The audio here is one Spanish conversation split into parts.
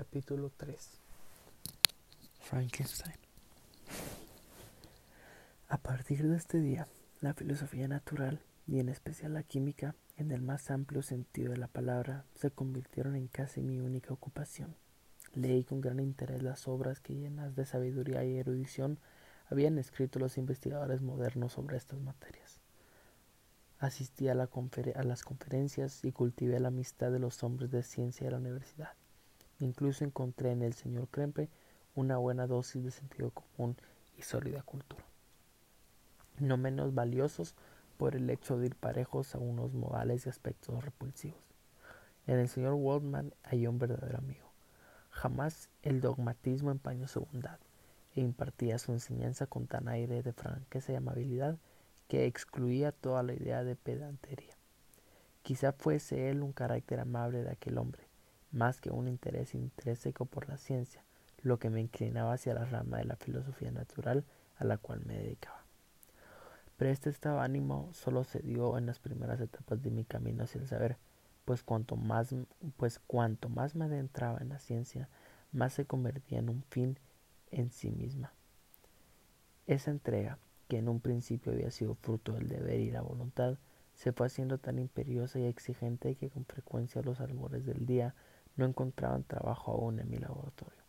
Capítulo 3 Frankenstein A partir de este día, la filosofía natural, y en especial la química, en el más amplio sentido de la palabra, se convirtieron en casi mi única ocupación. Leí con gran interés las obras que llenas de sabiduría y erudición habían escrito los investigadores modernos sobre estas materias. Asistí a, a, las conferencias y cultivé la amistad de los hombres de ciencia de la universidad. Incluso encontré en el señor Krempe una buena dosis de sentido común y sólida cultura. No menos valiosos por el hecho de ir parejos a unos modales y aspectos repulsivos. En el señor Waldman hay un verdadero amigo. Jamás el dogmatismo empañó su bondad e impartía su enseñanza con tan aire de franqueza y amabilidad que excluía toda la idea de pedantería. Quizá fuese él un carácter amable de aquel hombre, más que un interés intrínseco por la ciencia, lo que me inclinaba hacia la rama de la filosofía natural a la cual me dedicaba. Pero este estado de ánimo solo se dio en las primeras etapas de mi camino hacia el saber, pues cuanto más, pues cuanto más me adentraba en la ciencia, más se convertía en un fin en sí misma. Esa entrega, que en un principio había sido fruto del deber y la voluntad, se fue haciendo tan imperiosa y exigente que con frecuencia los albores del día no encontraban trabajo aún en mi laboratorio.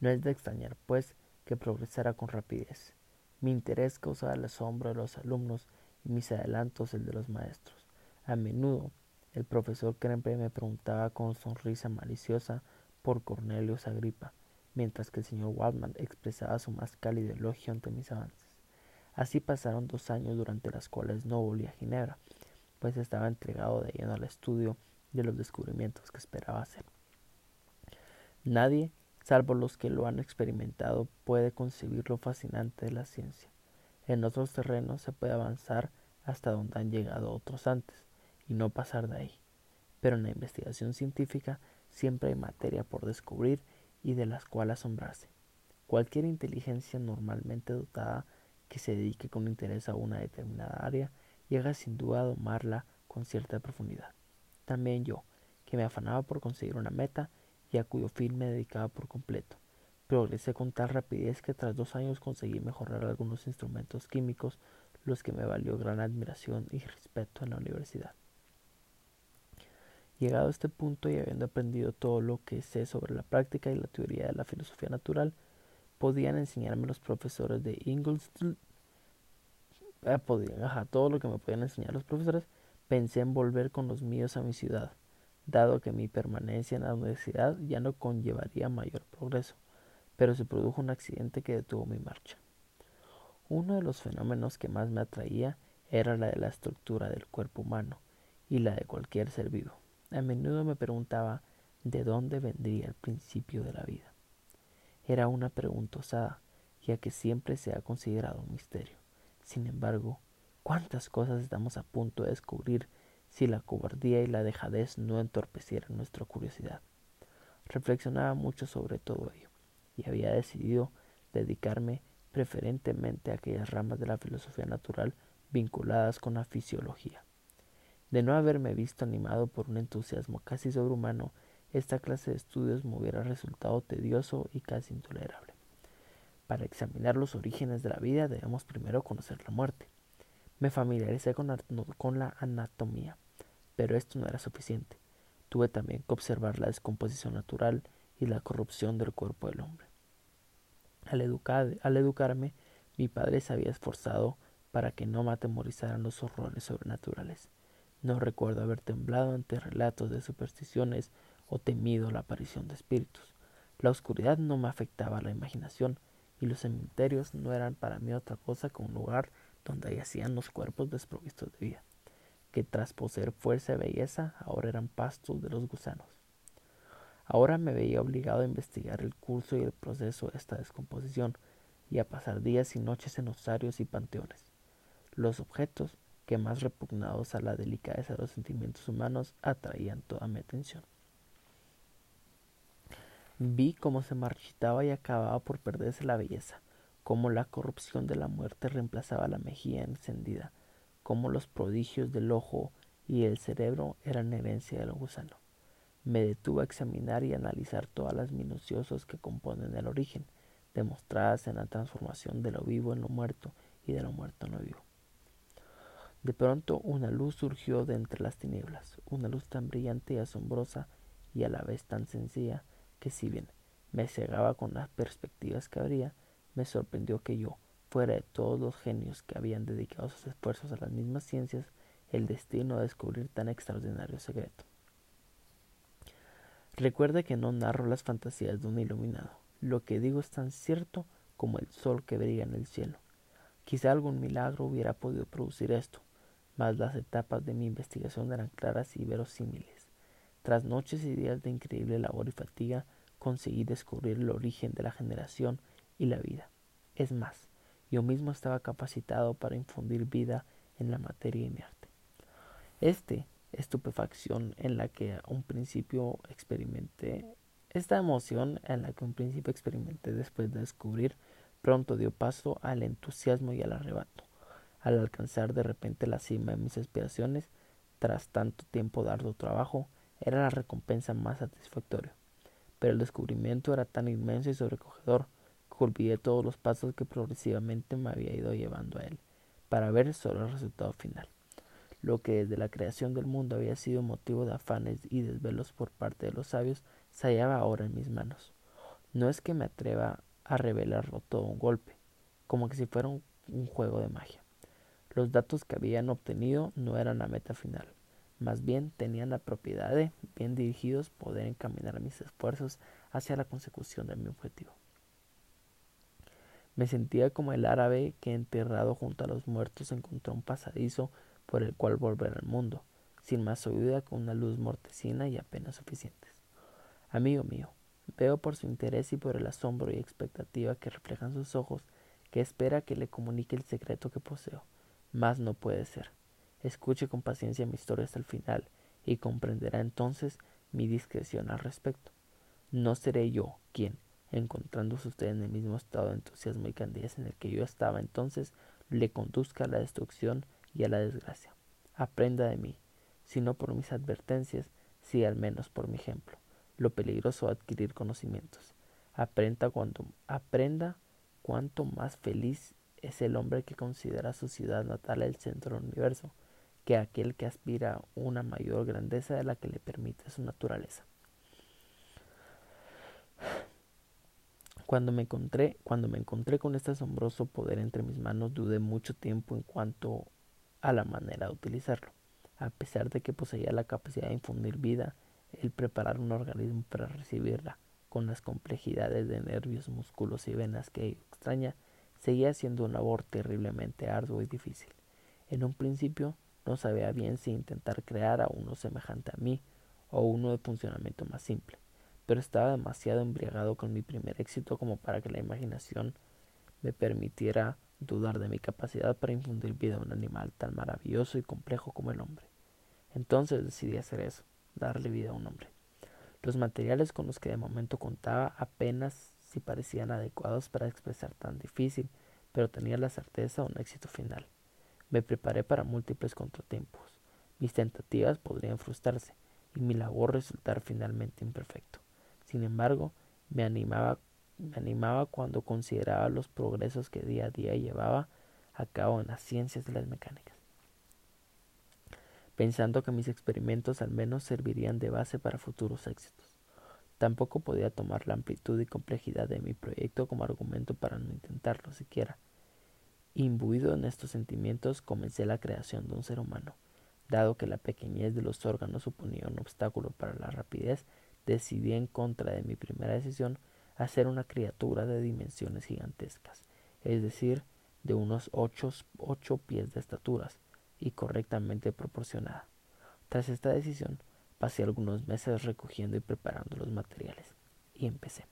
No es de extrañar, pues, que progresara con rapidez. Mi interés causaba el asombro de los alumnos y mis adelantos el de los maestros. A menudo el profesor Krempe me preguntaba con sonrisa maliciosa por Cornelius Agripa, mientras que el señor Waldman expresaba su más cálido elogio ante mis avances. Así pasaron dos años durante las cuales no volví a Ginebra, pues estaba entregado de lleno al estudio de los descubrimientos que esperaba hacer. Nadie, salvo los que lo han experimentado, puede concebir lo fascinante de la ciencia. En otros terrenos se puede avanzar hasta donde han llegado otros antes, y no pasar de ahí. Pero en la investigación científica siempre hay materia por descubrir y de las cuales asombrarse. Cualquier inteligencia normalmente dotada que se dedique con interés a una determinada área llega sin duda a domarla con cierta profundidad. También yo, que me afanaba por conseguir una meta y a cuyo fin me dedicaba por completo. Progresé con tal rapidez que tras dos años conseguí mejorar algunos instrumentos químicos, los que me valió gran admiración y respeto en la universidad. Llegado a este punto y habiendo aprendido todo lo que sé sobre la práctica y la teoría de la filosofía natural, podían enseñarme los profesores de Ingolstadt, eh, podían, todo lo que me podían enseñar los profesores, Pensé en volver con los míos a mi ciudad, dado que mi permanencia en la universidad ya no conllevaría mayor progreso, pero se produjo un accidente que detuvo mi marcha. Uno de los fenómenos que más me atraía era la de la estructura del cuerpo humano y la de cualquier ser vivo. A menudo me preguntaba de dónde vendría el principio de la vida. Era una pregunta osada, ya que siempre se ha considerado un misterio. Sin embargo, ¿Cuántas cosas estamos a punto de descubrir si la cobardía y la dejadez no entorpecieran nuestra curiosidad? Reflexionaba mucho sobre todo ello y había decidido dedicarme preferentemente a aquellas ramas de la filosofía natural vinculadas con la fisiología. De no haberme visto animado por un entusiasmo casi sobrehumano, esta clase de estudios me hubiera resultado tedioso y casi intolerable. Para examinar los orígenes de la vida debemos primero conocer la muerte. Me familiaricé con, la anatomía, pero esto no era suficiente. Tuve también que observar la descomposición natural y la corrupción del cuerpo del hombre. Al, al educarme, mi padre se había esforzado para que no me atemorizaran los horrores sobrenaturales. No recuerdo haber temblado ante relatos de supersticiones o temido la aparición de espíritus. La oscuridad no me afectaba la imaginación y los cementerios no eran para mí otra cosa que un lugar donde yacían los cuerpos desprovistos de vida, que tras poseer fuerza y belleza ahora eran pastos de los gusanos. Ahora me veía obligado a investigar el curso y el proceso de esta descomposición y a pasar días y noches en osarios y panteones. Los objetos que más repugnados a la delicadeza de los sentimientos humanos atraían toda mi atención. Vi cómo se marchitaba y acababa por perderse la belleza, cómo la corrupción de la muerte reemplazaba la mejilla encendida, cómo los prodigios del ojo y el cerebro eran herencia del gusano. me detuve a examinar y analizar todas las minuciosos que componen el origen, demostradas en la transformación de lo vivo en lo muerto y de lo muerto en lo vivo. De pronto una luz surgió de entre las tinieblas, una luz tan brillante y asombrosa y a la vez tan sencilla que si bien me cegaba con las perspectivas que habría, me sorprendió que yo, fuera de todos los genios que habían dedicado sus esfuerzos a las mismas ciencias, el destino a descubrir tan extraordinario secreto. Recuerde que no narro las fantasías de un iluminado. Lo que digo es tan cierto como el sol que brilla en el cielo. Quizá algún milagro hubiera podido producir esto, mas las etapas de mi investigación eran claras y verosímiles. Tras noches y días de increíble labor y fatiga, conseguí descubrir el origen de la generación y la vida. Es más, yo mismo estaba capacitado para infundir vida en la materia inerte. Este estupefacción en la que un principio experimenté, esta emoción en la que un principio experimenté después de descubrir, pronto dio paso al entusiasmo y al arrebato. Al alcanzar de repente la cima de mis aspiraciones, tras tanto tiempo de arduo trabajo, era la recompensa más satisfactoria. Pero el descubrimiento era tan inmenso y sobrecogedor olvidé todos los pasos que progresivamente me había ido llevando a él, para ver solo el resultado final lo que desde la creación del mundo había sido motivo de afanes y desvelos por parte de los sabios, se hallaba ahora en mis manos. No es que me atreva a revelarlo todo un golpe, como que si fuera un, un juego de magia. Los datos que habían obtenido no eran la meta final, más bien tenían la propiedad de, bien dirigidos, poder encaminar mis esfuerzos hacia la consecución de mi objetivo. Me sentía como el árabe que enterrado junto a los muertos encontró un pasadizo por el cual volver al mundo, sin más ayuda con una luz mortecina y apenas suficientes. Amigo mío, veo por su interés y por el asombro y expectativa que reflejan sus ojos que espera que le comunique el secreto que poseo. Más no puede ser. Escuche con paciencia mi historia hasta el final y comprenderá entonces mi discreción al respecto. No seré yo quien, encontrándose usted en el mismo estado de entusiasmo y candidez en el que yo estaba entonces, le conduzca a la destrucción y a la desgracia. Aprenda de mí, si no por mis advertencias, si al menos por mi ejemplo, lo peligroso de adquirir conocimientos. Aprenda cuando aprenda cuánto más feliz es el hombre que considera su ciudad natal el centro del universo, que aquel que aspira a una mayor grandeza de la que le permite su naturaleza. Cuando me encontré, cuando me encontré con este asombroso poder entre mis manos, dudé mucho tiempo en cuanto a la manera de utilizarlo. A pesar de que poseía la capacidad de infundir vida, el preparar un organismo para recibirla, con las complejidades de nervios, músculos y venas que extraña, seguía siendo una labor terriblemente arduo y difícil. En un principio no sabía bien si intentar crear a uno semejante a mí o uno de funcionamiento más simple, estaba demasiado embriagado con mi primer éxito como para que la imaginación me permitiera dudar de mi capacidad para infundir vida a un animal tan maravilloso y complejo como el hombre. Entonces decidí hacer eso, darle vida a un hombre. Los materiales con los que de momento contaba apenas si parecían adecuados para expresar tan difícil, pero tenía la certeza de un éxito final. Me preparé para múltiples contratiempos. Mis tentativas podrían frustrarse y mi labor resultar finalmente imperfecto. Sin embargo, me animaba me animaba cuando consideraba los progresos que día a día llevaba a cabo en las ciencias de las mecánicas, pensando que mis experimentos al menos servirían de base para futuros éxitos. Tampoco podía tomar la amplitud y complejidad de mi proyecto como argumento para no intentarlo siquiera. Imbuido en estos sentimientos, comencé la creación de un ser humano. Dado que la pequeñez de los órganos suponía un obstáculo para la rapidez, decidí en contra de mi primera decisión ser una criatura de dimensiones gigantescas, es decir, de unos ocho, ocho pies de estaturas y correctamente proporcionada. Tras esta decisión, pasé algunos meses recogiendo y preparando los materiales y empecé.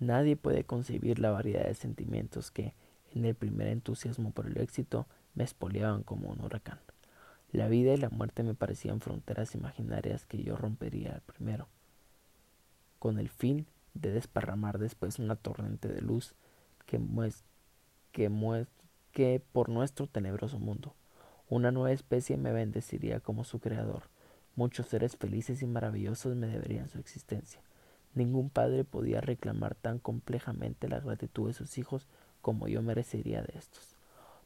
Nadie puede concebir la variedad de sentimientos que, en el primer entusiasmo por el éxito, me espoliaban como un huracán. La vida y la muerte me parecían fronteras imaginarias que yo rompería al primero con el fin de desparramar después una torrente de luz que, que, que por nuestro tenebroso mundo una nueva especie me bendeciría como su creador, Muchos seres felices y maravillosos me deberían su existencia. Ningún padre podía reclamar tan complejamente la gratitud de sus hijos como yo merecería de estos.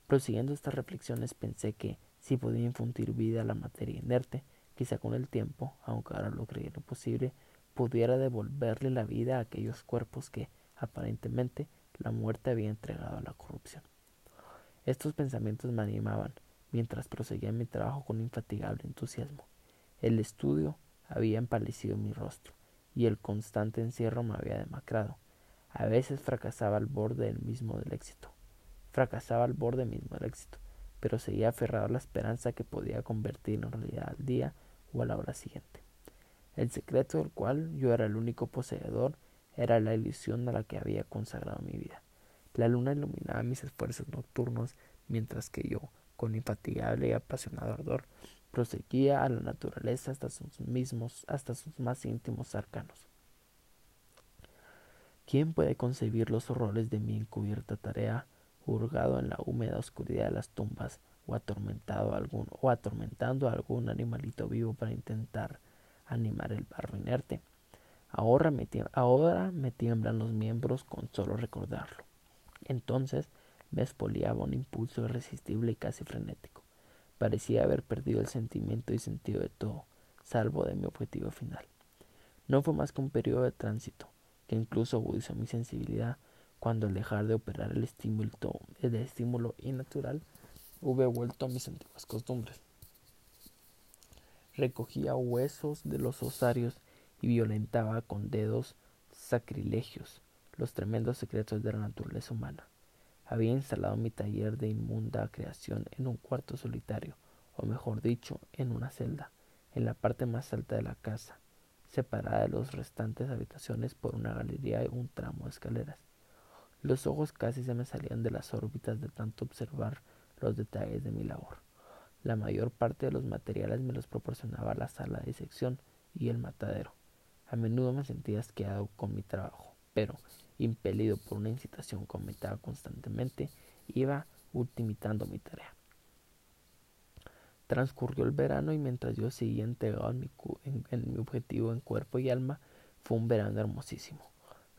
Prosiguiendo estas reflexiones pensé que, si podía infundir vida a la materia inerte, quizá con el tiempo, aunque ahora lo creía posible, pudiera devolverle la vida a aquellos cuerpos que, aparentemente, la muerte había entregado a la corrupción. Estos pensamientos me animaban mientras proseguía mi trabajo con infatigable entusiasmo. El estudio había empalecido mi rostro y el constante encierro me había demacrado. A veces fracasaba al borde del mismo del éxito. Fracasaba al borde mismo del éxito, pero seguía aferrado a la esperanza que podía convertir en realidad al día o a la hora siguiente. El secreto del cual yo era el único poseedor era la ilusión a la que había consagrado mi vida. La luna iluminaba mis esfuerzos nocturnos, mientras que yo, con infatigable y apasionado ardor, proseguía a la naturaleza hasta sus mismos, hasta sus más íntimos arcanos. ¿Quién puede concebir los horrores de mi encubierta tarea, hurgado en la húmeda oscuridad de las tumbas, o atormentado algún, o atormentando a algún animalito vivo para intentar animar el barro inerte? Ahora me, ahora me tiemblan los miembros con solo recordarlo. Entonces me espoliaba un impulso irresistible y casi frenético. Parecía haber perdido el sentimiento y sentido de todo, salvo de mi objetivo final. No fue más que un periodo de tránsito, que incluso agudizó mi sensibilidad cuando al dejar de operar el estímulo, el estímulo innatural hube vuelto a mis antiguas costumbres. Recogía huesos de los osarios y violentaba con dedos sacrilegios los tremendos secretos de la naturaleza humana. Había instalado mi taller de inmunda creación en un cuarto solitario, o mejor dicho, en una celda, en la parte más alta de la casa, separada de las restantes habitaciones por una galería y un tramo de escaleras. Los ojos casi se me salían de las órbitas de tanto observar los detalles de mi labor. La mayor parte de los materiales me los proporcionaba la sala de disección y el matadero. A menudo me sentía asqueado con mi trabajo, pero impelido por una incitación que aumentaba constantemente, iba ultimitando mi tarea. Transcurrió el verano y mientras yo seguía entregado en mi, en mi objetivo en cuerpo y alma, fue un verano hermosísimo.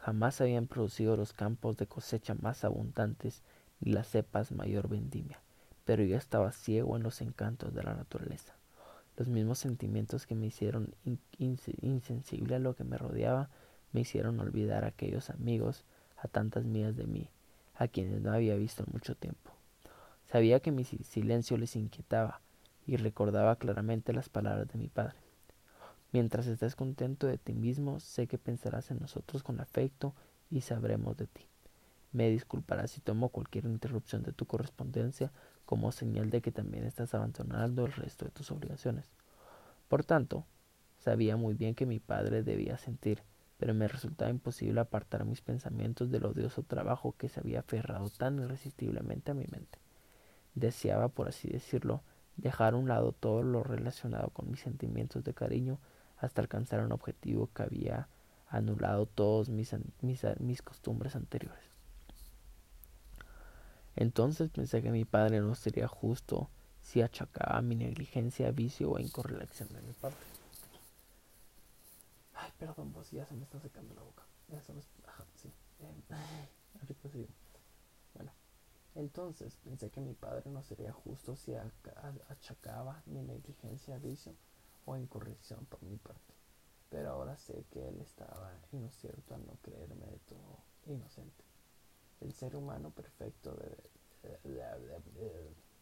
Jamás habían producido los campos de cosecha más abundantes ni las cepas mayor vendimia, pero yo estaba ciego en los encantos de la naturaleza. Los mismos sentimientos que me hicieron insensible a lo que me rodeaba me hicieron olvidar a aquellos amigos a tantas millas de mí, a quienes no había visto en mucho tiempo. Sabía que mi silencio les inquietaba y recordaba claramente las palabras de mi padre. Mientras estés contento de ti mismo, sé que pensarás en nosotros con afecto y sabremos de ti. Me disculparás si tomo cualquier interrupción de tu correspondencia como señal de que también estás abandonando el resto de tus obligaciones. Por tanto, sabía muy bien que mi padre debía sentir pero me resultaba imposible apartar mis pensamientos del odioso trabajo que se había aferrado tan irresistiblemente a mi mente. Deseaba, por así decirlo, dejar a un lado todo lo relacionado con mis sentimientos de cariño hasta alcanzar un objetivo que había anulado todas mis, mis, mis costumbres anteriores. Entonces pensé que mi padre no sería justo si achacaba mi negligencia, vicio o incorrección de mi parte. Ay, perdón, vos ya se me está secando la boca. Eso no es... Ajá, sí. Eh, bueno, entonces pensé que mi padre no sería justo si achacaba mi negligencia, vicio o incorrección por mi parte. Pero ahora sé que él estaba en lo al no creerme de todo inocente. El ser humano perfecto debe...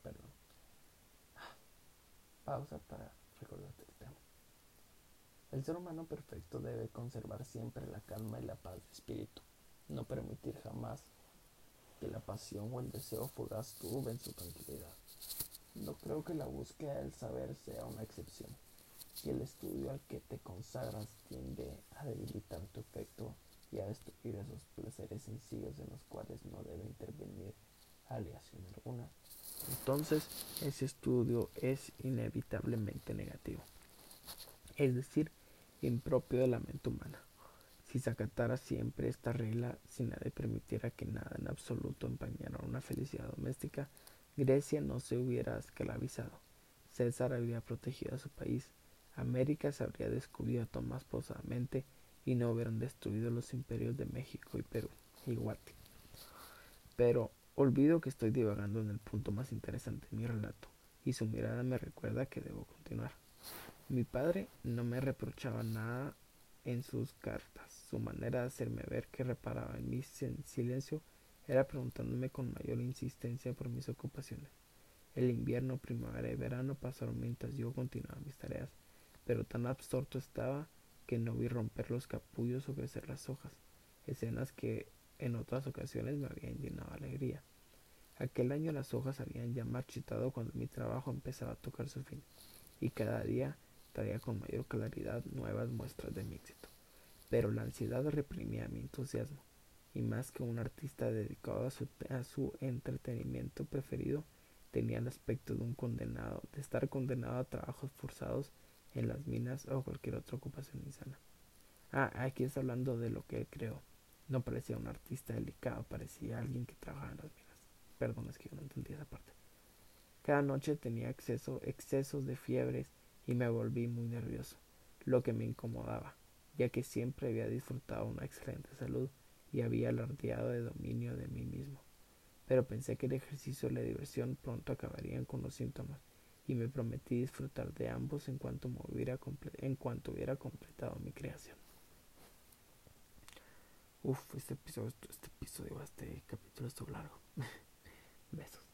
Perdón. Pausa para recordarte el tema. El ser humano perfecto debe conservar siempre la calma y la paz de espíritu, no permitir jamás que la pasión o el deseo fugaz turben su tranquilidad. No creo que la búsqueda del saber sea una excepción, y el estudio al que te consagras tiende a debilitar tu efecto y a destruir esos placeres sencillos en los cuales no debe intervenir aleación alguna. Entonces, ese estudio es inevitablemente negativo. Es decir, impropio de la mente humana. Si se acatara siempre esta regla sin la de permitiera que nada en absoluto empañara una felicidad doméstica, Grecia no se hubiera esclavizado. César había protegido a su país, América se habría descubierto más posadamente y no hubieran destruido los imperios de México y Perú y Guate. Pero olvido que estoy divagando en el punto más interesante de mi relato, y su mirada me recuerda que debo continuar. Mi padre no me reprochaba nada en sus cartas. Su manera de hacerme ver que reparaba en mi silencio era preguntándome con mayor insistencia por mis ocupaciones. El invierno, primavera y verano pasaron mientras yo continuaba mis tareas, pero tan absorto estaba que no vi romper los capullos o crecer las hojas, escenas que en otras ocasiones me habían llenado de alegría. Aquel año las hojas habían ya marchitado cuando mi trabajo empezaba a tocar su fin, y cada día traía con mayor claridad nuevas muestras de mi éxito. Pero la ansiedad reprimía mi entusiasmo, y más que un artista dedicado a su, a su entretenimiento preferido, tenía el aspecto de un condenado, de estar condenado a trabajos forzados en las minas o cualquier otra ocupación insana. Ah, aquí está hablando de lo que él creó. No parecía un artista delicado, parecía alguien que trabajaba en las minas. Perdón, es que yo no entendí esa parte. Cada noche tenía exceso, excesos de fiebres y me volví muy nervioso, lo que me incomodaba, ya que siempre había disfrutado una excelente salud y había alardeado de dominio de mí mismo. Pero pensé que el ejercicio y la diversión pronto acabarían con los síntomas y me prometí disfrutar de ambos en cuanto, hubiera, en cuanto hubiera completado mi creación. Uf, este episodio, este episodio, este capítulo es largo. Besos.